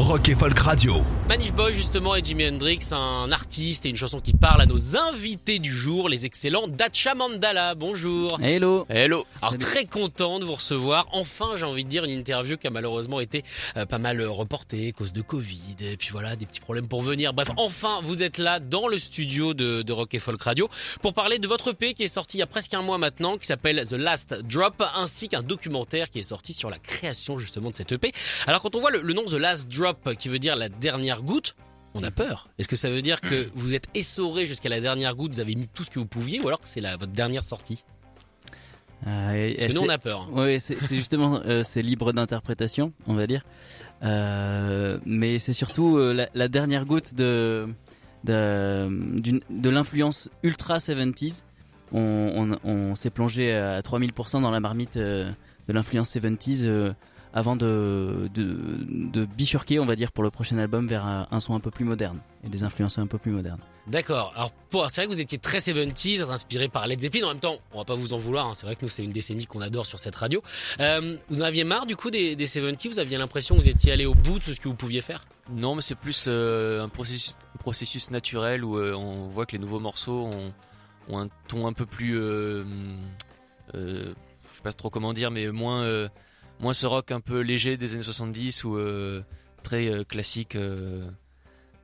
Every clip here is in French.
Rock et Folk Radio. Manif Boy justement et Jimi Hendrix, un artiste et une chanson qui parle à nos invités du jour, les excellents Dacha Mandala. Bonjour. Hello. Hello. Alors très content de vous recevoir. Enfin, j'ai envie de dire une interview qui a malheureusement été euh, pas mal reportée à cause de Covid et puis voilà des petits problèmes pour venir. Bref, enfin vous êtes là dans le studio de, de Rock et Folk Radio pour parler de votre EP qui est sorti il y a presque un mois maintenant, qui s'appelle The Last Drop, ainsi qu'un documentaire qui est sorti sur la création justement de cette EP. Alors quand on voit le, le nom The Last Drop qui veut dire la dernière goutte, on a peur. Est-ce que ça veut dire que vous êtes essoré jusqu'à la dernière goutte, vous avez mis tout ce que vous pouviez, ou alors que c'est la, votre dernière sortie? Euh, et- Parce que nous on a peur. Oui, c'est c'est justement euh, c'est libre d'interprétation, on va dire. Euh, mais c'est surtout euh, la, la dernière goutte de de, d'une- de l'influence ultra 70s. On, on, on s'est plongé à 3000% dans la marmite euh, de l'influence 70s euh, avant de, de, de bifurquer, on va dire, pour le prochain album vers un, un son un peu plus moderne et des influences un peu plus modernes. D'accord. Alors pour- c'est vrai que vous étiez très 70s, inspiré par Led Zeppelin. En même temps, on va pas vous en vouloir. hein. C'est vrai que nous c'est une décennie qu'on adore sur cette radio. Euh, vous en aviez marre du coup des, des 70s Vous aviez l'impression que vous étiez allé au bout de ce que vous pouviez faire? Non, mais c'est plus euh, un processus, naturel où euh, on voit que les nouveaux morceaux ont, ont un ton un peu plus, euh, euh, je sais pas trop comment dire, mais moins, euh, moins ce rock un peu léger des années 70 ou euh, très euh, classique. euh,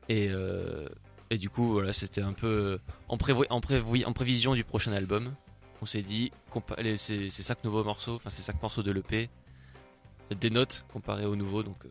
et, euh, et du coup, voilà, c'était un peu en, prévo- en, prévo- en prévision du prochain album. On s'est dit, les- ces, ces cinq nouveaux morceaux, enfin ces cinq morceaux de l'EP, des notes comparées aux nouveaux, donc. euh,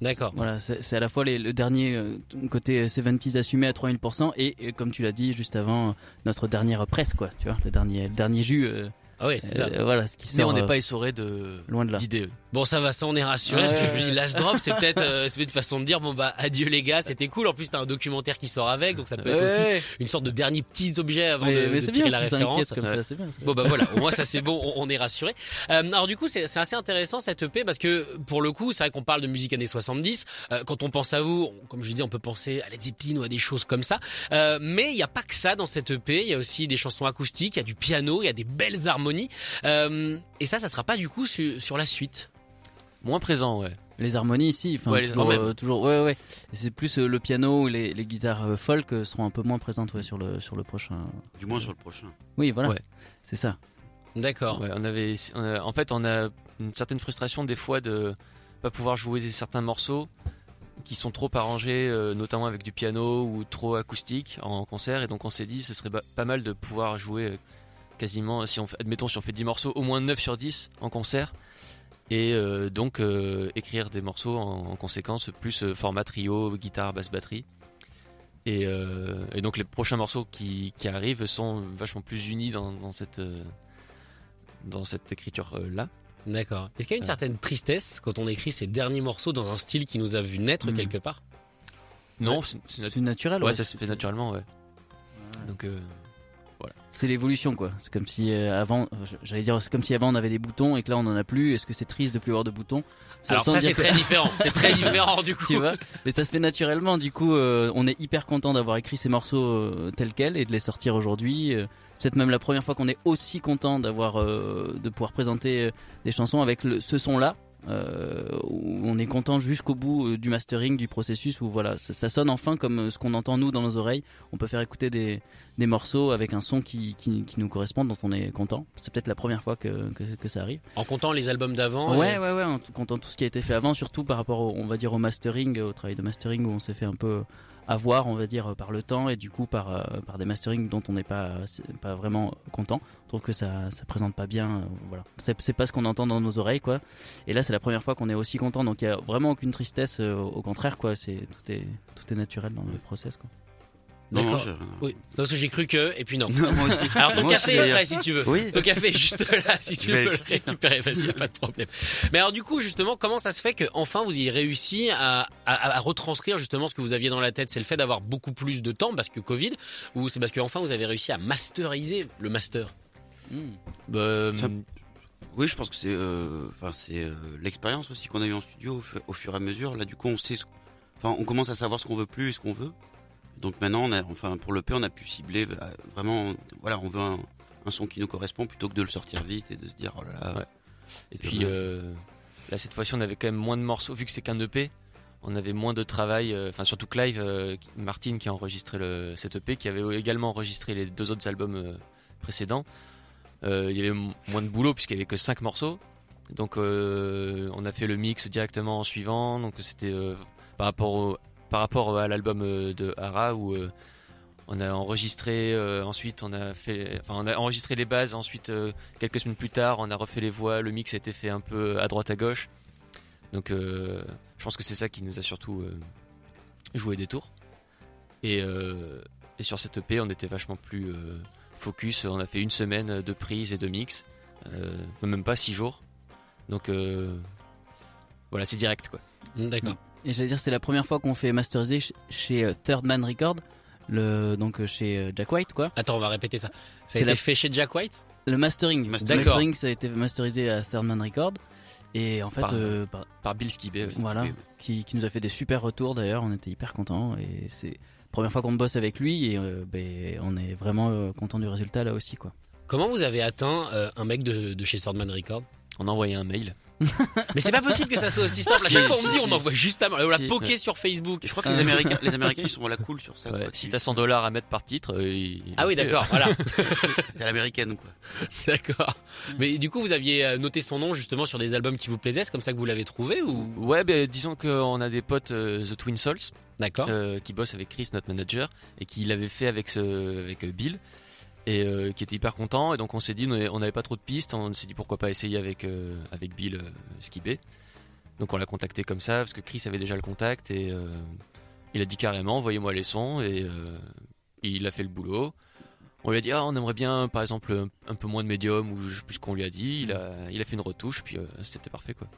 D'accord. Voilà, c'est à la fois les- le dernier euh, côté 70s assumé à 3000% et, et comme tu l'as dit juste avant, notre dernière presse, quoi, tu vois, le dernier, le dernier jus. euh, Ah ouais, c'est ça. euh, voilà, ce qui Mais sort. on n'est euh, pas essoré de loin de là. d'idées. Bon, ça va, ça on est rassuré. Ouais, parce que je me dis, Last Drop, c'est peut-être, euh, c'est peut-être une façon de dire, bon bah, adieu les gars, c'était cool. En plus, t'as un documentaire qui sort avec, donc ça peut être aussi une sorte de dernier petit objet avant Mais, de, mais tirer bien, la référence. inquiète comme Ouais. ça, c'est bien. ça. Bon bah voilà, au moins ça c'est bon, on, on est rassuré. Euh, alors du coup c'est c'est assez intéressant cette EP parce que pour le coup c'est vrai qu'on parle de musique années 70. Euh, quand on pense à vous, on- comme je disais, on peut penser à Led Zeppelin ou à des choses comme ça. Euh, mais il n'y a pas que ça dans cette EP. Il y a aussi des chansons acoustiques, il y a du piano, il y a des belles harmonies. Euh, et ça, ça sera pas du coup sur, sur la suite. Moins présent, ouais. Les harmonies ici, enfin Ouais, toujours, euh, toujours, ouais, ouais. C'est plus euh, le piano ou les, les guitares euh, folk euh, seront un peu moins présentes, ouais, sur le sur le prochain. Du moins sur le prochain. Oui, voilà. Ouais. C'est ça. D'accord. Ouais, on avait, on a- en fait, on a une certaine frustration des fois de pas pouvoir jouer certains morceaux qui sont trop arrangés, euh, notamment avec du piano ou trop acoustique en concert. Et donc on s'est dit, ce serait pas mal de pouvoir jouer euh, quasiment, si on fait, admettons, si on fait 10 morceaux, au moins 9 sur 10 en concert. Et euh, donc euh, écrire des morceaux en, en conséquence, plus euh, format trio, guitare, basse, batterie. Et, euh, et donc les prochains morceaux qui, qui arrivent sont vachement plus unis dans, dans cette, euh, dans cette écriture euh, là. D'accord. Est-ce qu'il y a une certaine tristesse quand on écrit ces derniers morceaux dans un style qui nous a vu naître Mm. quelque part? Non, c'est c'est nat- C'est naturel. ouais, ouais. ça se fait naturellement, ouais. Ouais. Donc euh, C'est l'évolution, quoi. C'est comme si euh, avant, euh, j'allais dire, c'est comme si avant on avait des boutons et que là on en a plus. Est-ce que c'est triste de plus avoir de boutons? Alors ça c'est que- très différent. C'est très différent du coup. tu vois? Mais ça se fait naturellement du coup euh, on est hyper content d'avoir écrit ces morceaux euh, tels quels et de les sortir aujourd'hui peut-être même la première fois qu'on est aussi content d'avoir de pouvoir présenter des chansons avec le, ce son là où on est content jusqu'au bout euh, du mastering du processus où voilà ça, ça sonne enfin comme euh, ce qu'on entend nous dans nos oreilles on peut faire écouter des, des morceaux avec un son qui, qui, qui nous correspond dont on est content c'est peut-être la première fois que, que, que ça arrive En comptant les albums d'avant. Ouais, et- ouais, ouais, en comptant tout ce qui a été fait avant, surtout par rapport, au, on va dire, au mastering, au travail de mastering où on s'est fait un peu avoir, on va dire, par le temps et du coup par, euh, par des masterings dont on n'est pas, pas vraiment content. Je trouve que ça, ça présente pas bien, euh, voilà. C'est pas ce qu'on entend dans nos oreilles, quoi. Et là, c'est la première fois qu'on est aussi content, donc il y a vraiment aucune tristesse, euh, au contraire, quoi. C'est tout est, tout est naturel dans le process, quoi. Non, non, je- Oui. Non, parce que j'ai cru que, et puis non. Non, moi aussi. Alors ton Moi café est prêt si tu veux. Oui. Ton café est juste là si tu veux le récupérer. Vas-y, a pas de problème. Mais alors du coup, justement, comment ça se fait que enfin vous ayez réussi à, à, à retranscrire justement ce que vous aviez dans la tête? C'est le fait d'avoir beaucoup plus de temps parce que Covid, ou c'est parce que enfin vous avez réussi à masteriser le master? Hmm. Bah, Ça- Oui, je pense que c'est, euh, enfin, c'est euh, l'expérience aussi qu'on a eu en studio au, fu- au fur et à mesure. Là, du coup, on sait, enfin, on commence à savoir ce qu'on veut plus et ce qu'on veut. Donc maintenant, on a, enfin, pour le P, on a pu cibler euh, vraiment, voilà, on veut un, un son qui nous correspond plutôt que de le sortir vite et de se dire, oh là là. Ouais. Et puis euh, là cette fois-ci on avait quand même moins de morceaux vu que c'est qu'un EP. On avait moins de travail, euh, enfin surtout Clive, euh, Martin qui a enregistré le, cet EP, qui avait également enregistré les deux autres albums précédents. Il y avait moins de boulot puisqu'il y avait que cinq morceaux. Donc on a fait le mix directement en suivant. Donc c'était par rapport au, par rapport à l'album euh, de Hara où euh, on a enregistré euh, ensuite on a fait enfin enregistré les bases ensuite quelques semaines plus tard on a refait les voix le mix a été fait un peu à droite à gauche. Donc je pense que c'est ça qui nous a surtout joué des tours. Et, sur cette EP on était vachement plus focus. On a fait une semaine de prise et de mix même pas six jours. Donc voilà c'est direct quoi. D'accord. Et j'allais dire, c'est la première fois qu'on fait masteriser ch- chez euh, Third Man Record, le, donc euh, chez euh, Jack White, quoi. Attends, on va répéter ça. Ça a été la- fait chez Jack White? Le mastering. Le mastering, ça a été masterisé à Third Man Record. Et en fait, Par- euh, par- par Bill Skibé ouais. voilà, oui. qui, qui nous a fait des super retours d'ailleurs, on était hyper contents. Et c'est la première fois qu'on bosse avec lui et euh, ben, on est vraiment euh, content du résultat là aussi, quoi. Comment vous avez atteint euh, un mec de, de chez Swordman Record on a envoyé un mail Mais c'est pas possible que ça soit aussi simple. À chaque fois, on me dit, on envoie juste à on l'a poké sur Facebook. Je crois que les Américains, les Américains, ils sont à la cool sur ça. Ouais, quoi. si t'as 100 dollars à mettre par titre euh, il- il Ah oui, d'accord, voilà. C'est à l'américaine, quoi. D'accord. Mais du coup, vous aviez euh, noté son nom justement sur des albums qui vous plaisaient, c'est comme ça que vous l'avez trouvé ou? Ouais, ben, disons qu'on a des potes, euh, The Twin Souls, D'accord. euh, qui bossent avec Chris, notre manager, et qui l'avait fait avec, ce, avec euh, Bill, et euh, qui était hyper content. Et donc on s'est dit, on avait- on n'avait pas trop de pistes, on s'est dit pourquoi pas essayer avec, euh, avec Bill euh. Donc on l'a contacté comme ça, parce que Chris avait déjà le contact, et euh, il a dit carrément, envoyez-moi les sons, et euh, il a fait le boulot. On lui a dit, ah, on aimerait bien, par exemple, un, peu moins de médium, ou plus qu'on lui a dit. Il a, il a fait une retouche, puis c'était parfait, quoi.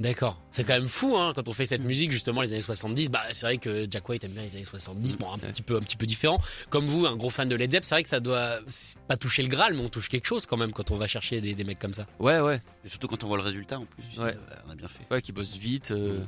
D'accord. C'est quand même fou, hein, quand on fait cette musique justement les années 70. Bah, c'est vrai que Jack White aime bien les années 70. Bon, un petit peu, un petit peu différent. Comme vous, un gros fan de Led Zepp, c'est vrai que ça doit pas toucher le Graal, mais on touche quelque chose quand même quand on va chercher des, des mecs comme ça. Ouais, ouais. Et surtout quand on voit le résultat, en plus. Ouais. on a bien fait. Ouais, qui bossent vite. euh,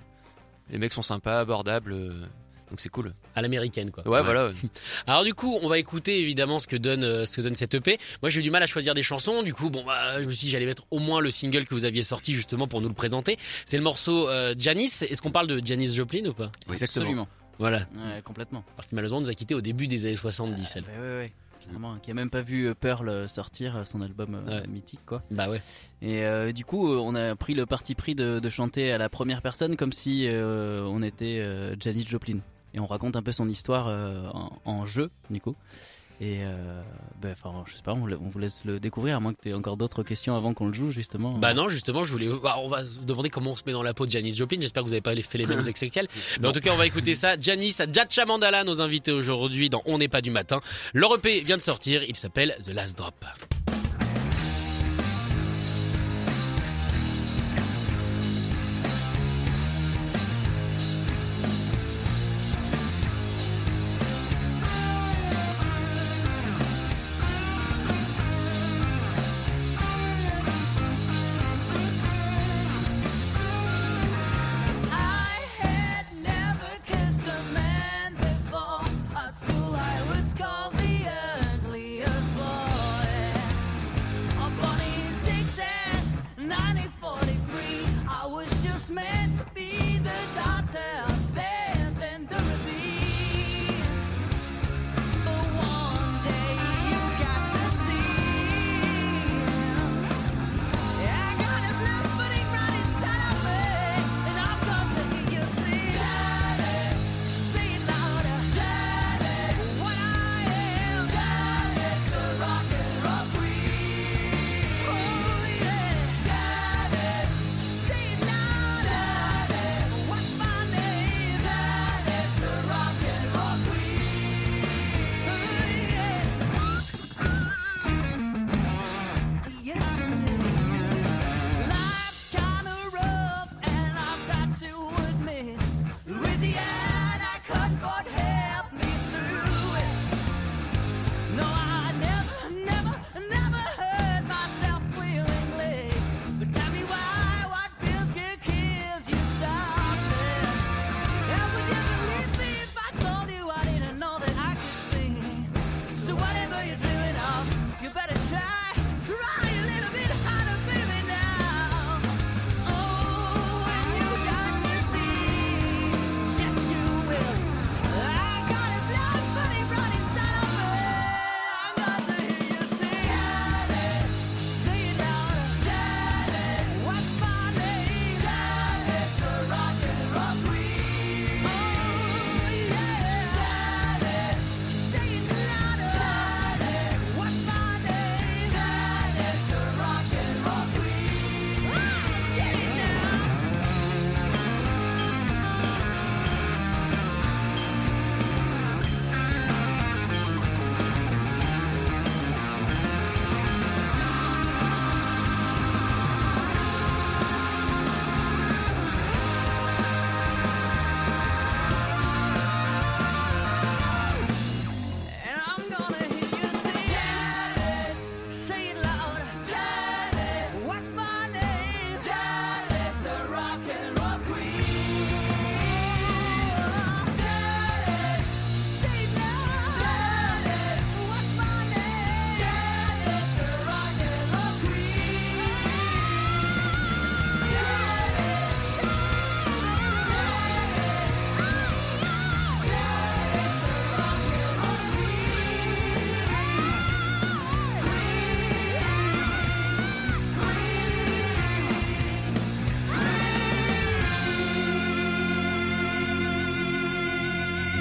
Les mecs sont sympas, abordables. euh, donc c'est cool. À l'américaine, quoi. Ouais, voilà. Alors du coup, on va écouter évidemment ce que donne euh, ce que donne cette EP. Moi, j'ai eu du mal à choisir des chansons. Du coup, bon, bah, je me suis dit j'allais mettre au moins le single que vous aviez sorti justement pour nous le présenter. C'est le morceau euh, Janice. Est-ce qu'on parle de Janice Joplin ou pas? Oui, Absolument. Voilà. Ouais, complètement. Alors qui malheureusement nous a quitté au début des années 70. Elle. Ouais, ouais, ouais. Qui a même pas vu euh, Pearl euh, sortir son album Ouais. mythique, quoi. Bah ouais. Et euh, du coup, on a pris le parti pris de, de chanter à la première personne comme si euh, on était euh, Janis Joplin. Et on raconte un peu son histoire euh, en, en jeu, du coup. Et euh, ben, enfin, je sais pas, on, vous laisse le découvrir, à moins que tu aies encore d'autres questions avant qu'on le joue, justement. Bah non, justement, je voulais. bah, on va se demander comment on se met dans la peau de Janice Joplin. J'espère que vous n'avez pas fait les mêmes excès qu'elle. Mais en tout cas, on va écouter ça. Janice Jacha Mandala, nos invités aujourd'hui dans On n'est pas du matin. Leur EP vient de sortir. Il s'appelle The Last Drop.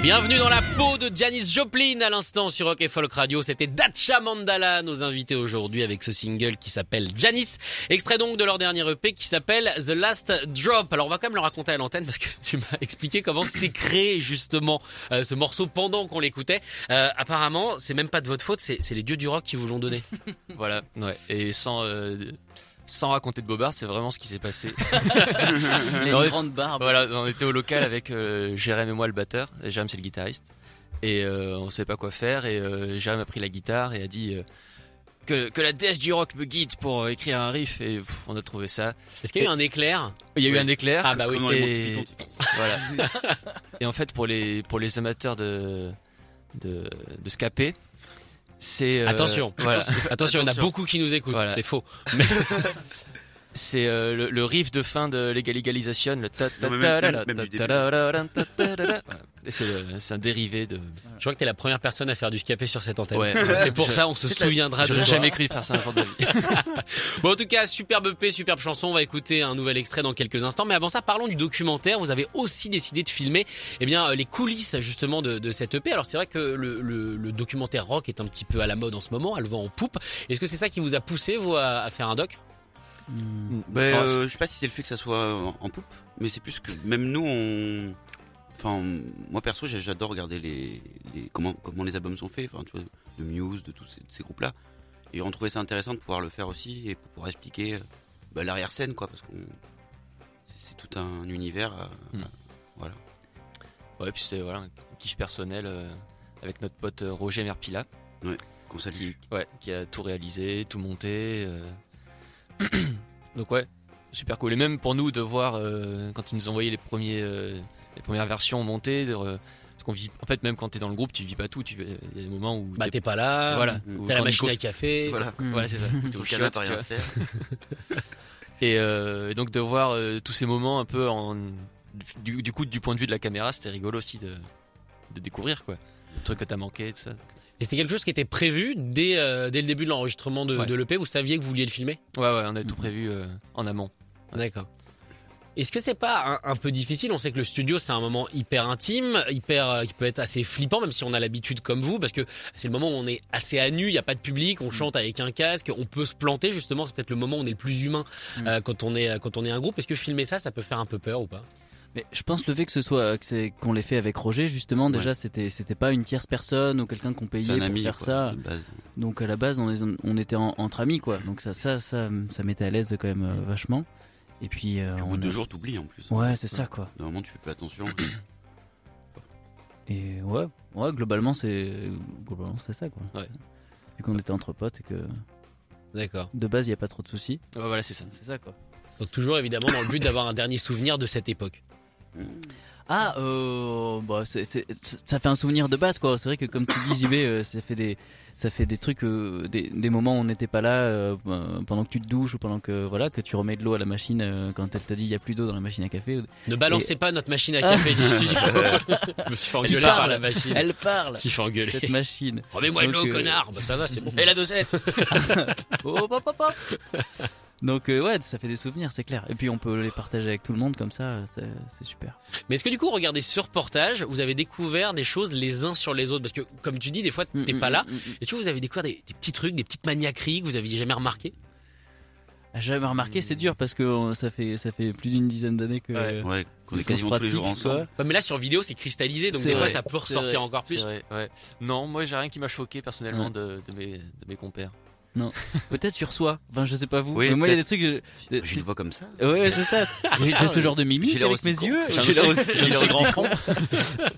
Bienvenue dans la peau de Janis Joplin à l'instant sur Rock et Folk Radio. C'était Dacha Mandala, nos invités aujourd'hui avec ce single qui s'appelle Janis. Extrait donc de leur dernier EP qui s'appelle The Last Drop. Alors on va quand même le raconter à l'antenne parce que tu m'as expliqué comment s'est créé justement euh, ce morceau pendant qu'on l'écoutait. Euh, apparemment, c'est même pas de votre faute, c'est les dieux du rock qui vous l'ont donné. Voilà, ouais. Et sans, euh, sans raconter de bobard, c'est vraiment ce qui s'est passé. Les Non, mais- grandes barbes. voilà, on était au local avec euh, Jérém et moi le batteur. Et Jérém c'est le guitariste. Et euh, on savait pas quoi faire. Et euh, Jérém a pris la guitare et a dit euh, que, que la déesse du rock me guide pour euh, écrire un riff. Et pff, on a trouvé ça. Est-ce qu'il y a eu un éclair? Il y a eu un éclair. Ah bah oui. Et- Voilà. et en fait, pour les, pour les amateurs de, de, de scapé, c'est. euh, Attention, Voilà. attention, il y en a Attention. beaucoup qui nous écoutent. Voilà. C'est faux. C'est euh, le, le riff de fin de Legalization, le ta ta ta c'est le- c'est un dérivé de. Je crois que t'es la première personne à faire du scapé sur cette antenne. Ouais. Et pour Je- ça, on se souviendra de J'aurais jamais cru faire ça un jour de vie. Bon, en tout cas, superbe EP, superbe chanson. On va écouter un nouvel extrait dans quelques instants. Mais avant ça, parlons du documentaire. Vous avez aussi décidé de filmer, eh bien, euh, les coulisses justement de, de cette EP. Alors, c'est vrai que le, le- le documentaire rock est un petit peu à la mode en ce moment. Elle vend en poupe. Est-ce que c'est ça qui vous a poussé, vous, à, à faire un doc? Hmm. Ben, euh, je sais pas si c'est le fait que ça soit en, en poupe, mais c'est plus que même nous, on. Enfin, moi perso, j'adore regarder les, les comment comment les albums sont faits, enfin, tu vois, de Muse, de tous ces, groupes-là, et on trouvait ça intéressant de pouvoir le faire aussi et pour pouvoir expliquer bah, l'arrière scène, quoi, parce qu'on c'est tout un univers. euh, Hmm. Voilà. Ouais, puis c'est voilà, un kiff personnel euh, avec notre pote Roger Merpila, Qu'on salue. qui, ouais, qui a tout réalisé, tout monté. euh. Donc ouais, super cool. Et même pour nous de voir euh, quand ils nous envoyaient les premiers, euh, les premières versions montées, de, euh, parce qu'on vit, en fait même quand t'es dans le groupe, tu vis pas tout. Tu, il y a des moments où Bah, t'es- pas là. voilà, Mm. T'as la machine Nico- à café. Voilà. Voilà, c'est ça. T'es au t'as rien à faire. Et euh, donc de voir euh, tous ces moments un peu en du, du coup du point de vue de la caméra, c'était rigolo aussi de, de découvrir quoi. Le truc que t'as manqué, tout ça. Et c'est quelque chose qui était prévu dès, euh, dès le début de l'enregistrement de, Ouais. de l'EP. Vous saviez que vous vouliez le filmer? Ouais ouais, on avait tout prévu euh, en amont. D'accord. Est-ce que c'est pas un, un peu difficile? On sait que le studio c'est un moment hyper intime, hyper euh, qui peut être assez flippant, même si on a l'habitude comme vous, parce que c'est le moment où on est assez à nu, il y a pas de public, on chante avec un casque, on peut se planter justement. C'est peut-être le moment où on est le plus humain Mm. euh, quand on est quand on est un groupe. Est-ce que filmer ça, ça peut faire un peu peur ou pas? Mais je pense le fait que ce soit que c'est qu'on l'ait fait avec Roger justement déjà c'était c'était pas une tierce personne ou quelqu'un qu'on payait pour ami. faire quoi, ça. Donc à la base on, est- on était en- entre amis quoi. Donc ça ça ça ça mettait à l'aise quand même euh, vachement. Et puis euh, Au bout on de deux a- jours, t'oublies en plus. Ouais c'est ça quoi. Normalement, tu fais plus attention. Et ouais ouais globalement c'est globalement c'est ça quoi. Ouais. Vu qu'on était entre potes et que D'accord. de base il y a pas trop de soucis. Ouais, voilà, c'est ça. C'est ça quoi. Donc toujours évidemment dans le but d'avoir un dernier souvenir de cette époque. Ah, euh, bah, ça fait un souvenir de base, quoi. C'est vrai que comme tu dis, JB, euh, ça fait des, ça fait des trucs, euh, des, des moments où on n'était pas là, euh, euh, pendant que tu te douches ou pendant que, voilà, que tu remets de l'eau à la machine quand elle t'a dit il y a plus d'eau dans la machine à café. Ne balancez pas notre machine à café du studio. Je me suis fait engueuler parle. par la machine. Elle parle, je fais engueuler. cette machine. Remets-moi de l'eau, connard. Bah ça va, c'est bon. Et la dosette. Oh, hop, hop, hop. Donc euh, ouais, ça fait des souvenirs, c'est clair. Et puis on peut les partager avec tout le monde comme ça, c'est, c'est super. Mais est-ce que du coup, regardez ce reportage, vous avez découvert des choses les uns sur les autres? Parce que, comme tu dis, des fois, t'es Mm, pas mm, là. mm, mm. Est-ce que vous avez découvert des, des petits trucs, des petites maniaqueries que vous aviez jamais remarquées? Ah, Jamais remarqué, c'est dur parce que euh, ça fait, ça fait plus d'une dizaine d'années que. Ouais. Ouais, qu'on est quasiment tous les jours ensemble. Ouais, Mais là, sur vidéo, c'est cristallisé, donc des fois, ça peut ressortir vrai, encore plus. vrai, ouais. Non, moi j'ai rien qui m'a choqué personnellement Ouais. de, de mes, de mes compères. Peut-être sur soi. Enfin, je sais pas vous. Oui, mais moi, il y a des trucs. je- Je le vois comme ça. Ouais, c'est ça. J'ai j'ai ce genre de mimique J'ai avec aussi mes con. yeux. J'ai J'ai l'air l'air aussi- aussi- j'ai l'air aussi grand front.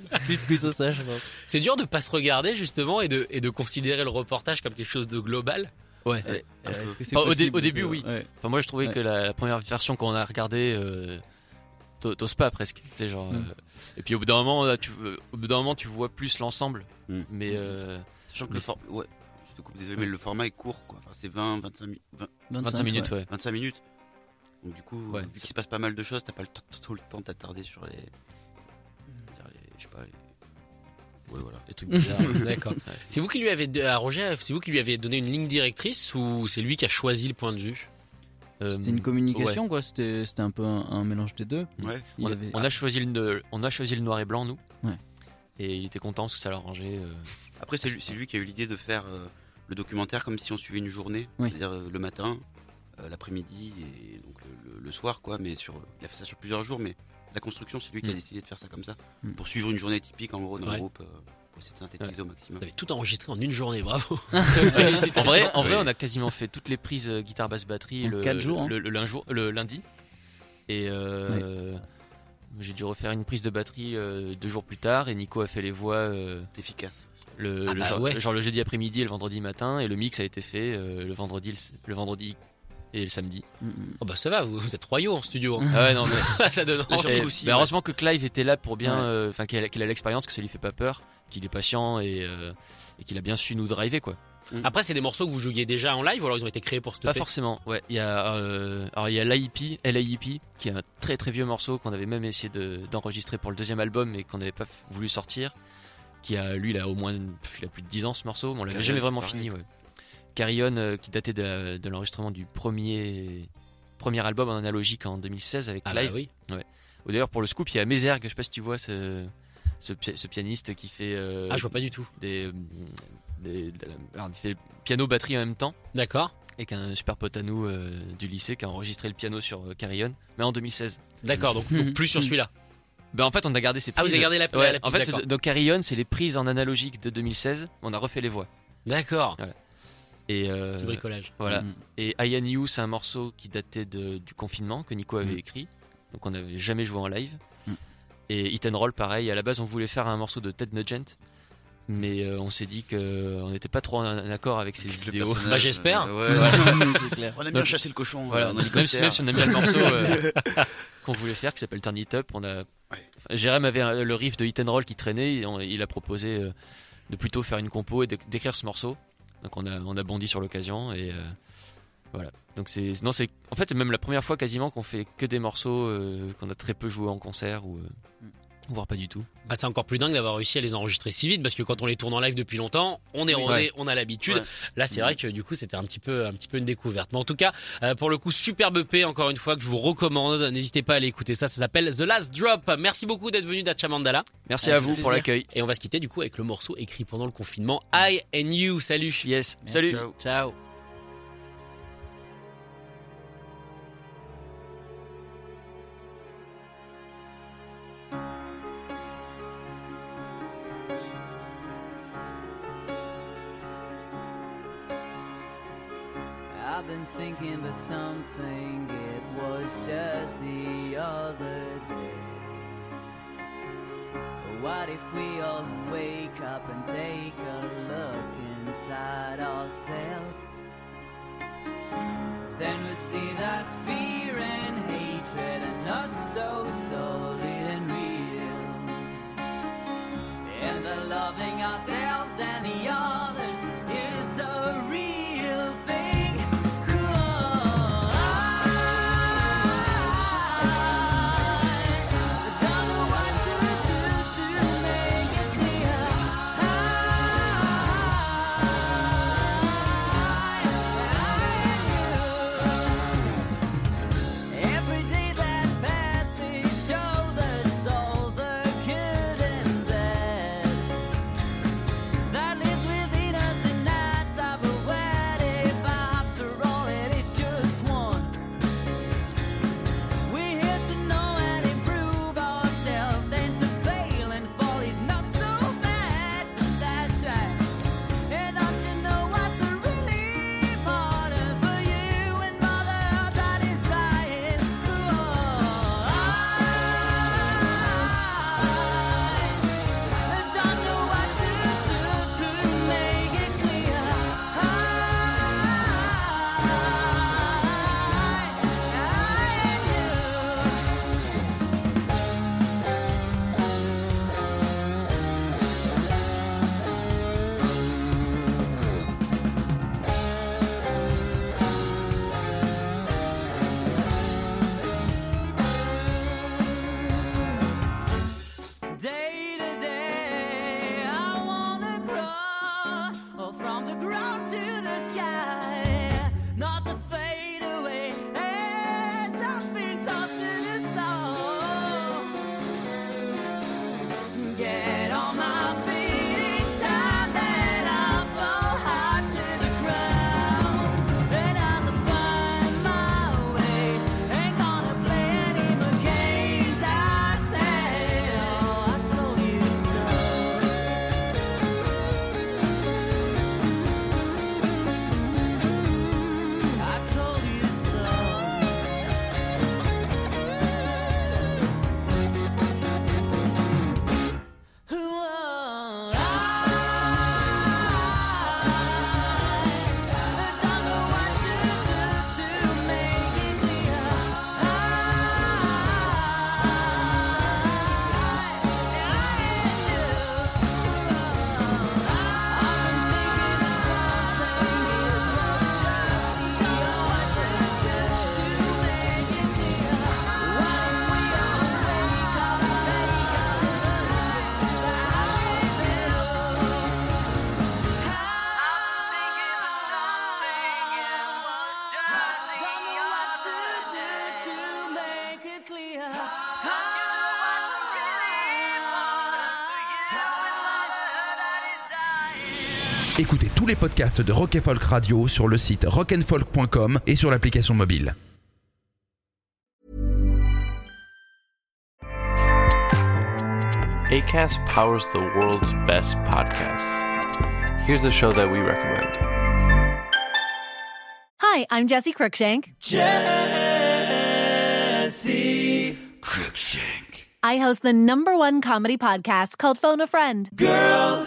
C'est plutôt ça, je pense. C'est dur de pas se regarder, justement, et de, et de considérer le reportage comme quelque chose de global. Ouais. Euh, que au dé- au début, oui. Ouais. Enfin, moi je trouvais Ouais. que la, la première version qu'on a regardée, euh, t'o- t'oses pas presque. Tu genre. Mm. euh, et puis au bout d'un moment, là, tu, euh, au bout d'un moment, tu vois plus l'ensemble. Mm. Mais euh, Sachant que le for- ouais, coupe, désolé, mais le format est court, quoi. Enfin, c'est 20, 25, mi- 20, 25 minutes, ouais. 25 minutes. Donc du coup, Ouais, vu qu'il se passe pas mal de choses, t'as pas le tout le temps de t'attarder sur les, les- je sais pas, les... ouais voilà. Des trucs bizarres. D'accord. C'est vous qui lui avez, à Roger, c'est vous qui lui avez donné une ligne directrice ou c'est lui qui a choisi le point de vue? Euh, C'était une communication, quoi. C'était c'était un peu un, un mélange des deux. Ouais. Il on, a- avait- on a choisi le, on a choisi le noir et blanc nous. Ouais. Et il était content parce que ça l'arrangeait. euh. Après, c'est lui, c'est lui qui a eu l'idée de faire euh, le documentaire comme si on suivait une journée, Oui. c'est-à-dire euh, le matin, euh, l'après-midi et donc le, le- le soir, quoi. Mais sur, il a fait ça sur plusieurs jours, mais la construction, c'est lui qui a Mm. décidé de faire ça comme ça Mm. pour suivre une journée typique en gros d'un Ouais. groupe, euh, pour essayer de synthétiser au maximum. Vous avez tout enregistré en une journée, bravo. En vrai, en vrai, Oui. on a quasiment fait toutes les prises euh, guitare, basse, batterie En le, quatre jours, hein. le, le lun- jour- le lundi. Et euh, j'ai dû refaire une prise de batterie euh, deux jours plus tard. Et Nico a fait les voix euh, C'est efficace. Le, Ah le bah genre, ouais. genre le jeudi après-midi et le vendredi matin. Et le mix a été fait euh, le vendredi, le, vendredi et le samedi. Mm, mm. Oh bah ça va, vous, vous êtes royaux en studio. hein. Ah ouais, non, mais ça donne Et- aussi, bah, ouais. heureusement que Clive était là pour bien, euh, enfin qu'il a, l'expérience, que ça lui fait pas peur, qu'il est patient et, euh, et qu'il a bien su nous driver quoi. Après, c'est des morceaux que vous jouiez déjà en live ou alors ils ont été créés pour ce Pas forcément, ouais. Il y a, euh, alors il y a l'AIP, LAIP, qui est un très très vieux morceau qu'on avait même essayé de- d'enregistrer pour le deuxième album mais qu'on n'avait pas voulu sortir. Qui a, lui, il a au moins, il a plus de 10 ans ce morceau, mais on l'avait jamais vraiment fini, ouais. Carrion, euh, qui datait de, de l'enregistrement du premier, premier album en analogique en 2016 avec Ah bah Clive. oui. Ou D'ailleurs, pour le scoop, il y a Mézergue, je sais pas si tu vois ce, ce, pi- ce pianiste qui fait euh, Ah, je vois pas du tout. des, euh, des- de la- alors, il fait piano batterie en même temps D'accord. et qu'un super pote à nous euh, du lycée qui a enregistré le piano sur Carillon, mais en 2016. D'accord, donc, donc plus sur celui-là. Ben en fait, on a gardé ces Ah, prises. vous avez gardé la, Ouais, la en fait, d'accord. donc Carillon, c'est les prises en analogique de 2016. On a refait les voix. D'accord. Et euh, Petit bricolage. voilà. Mm. Et INU, c'est un morceau qui datait de- du confinement que Nico avait Mm. écrit. Donc on n'avait jamais joué en live. Mm. Et Hit and Roll, pareil. À la base, on voulait faire un morceau de Ted Nugent. Mais euh, on s'est dit qu'on n'était pas trop en accord avec ses Le personnage, Bah, j'espère. euh, ouais. C'est clair. On aime Donc- bien chasser le cochon Voilà, euh, en même, même si on aime bien le morceau euh, qu'on voulait faire, qui s'appelle Turn It Up, on a. Jérém avait le riff de Hit and Roll qui traînait, il a proposé euh, de plutôt faire une compo et d'écrire ce morceau. Donc on a, on a bondi sur l'occasion et euh, voilà. Donc c'est, non c'est, en fait c'est même la première fois quasiment qu'on fait que des morceaux euh, qu'on a très peu joué en concert ou euh, voire pas du tout. Bah, c'est encore plus dingue d'avoir réussi à les enregistrer si vite parce que quand on les tourne en live depuis longtemps, on est Oui. rodé, on a l'habitude. Ouais. Là, c'est vrai que du coup, c'était un petit peu, un petit peu une découverte. Mais en tout cas, euh, pour le coup, superbe EP encore une fois que je vous recommande. N'hésitez pas à aller écouter ça. Ça s'appelle The Last Drop. Merci beaucoup d'être venu Mandala. Merci à vous pour l'accueil. Et on va se quitter du coup avec le morceau écrit pendant le confinement I and You. Salut. Yes. Merci. Salut. Ciao. Ciao. Been thinking about something, it was just the other day. What if we all wake up and take a look inside ourselves? Then we see that fear and hatred are not so solid les podcasts de Rock and Folk Radio sur le site rockandfolk.com et sur l'application mobile. ACAST powers the world's best podcasts. Here's a show that we recommend. Hi, I'm Jesse Cruikshank. Jesse Cruikshank. I host the number one comedy podcast called Phone a Friend. Girl,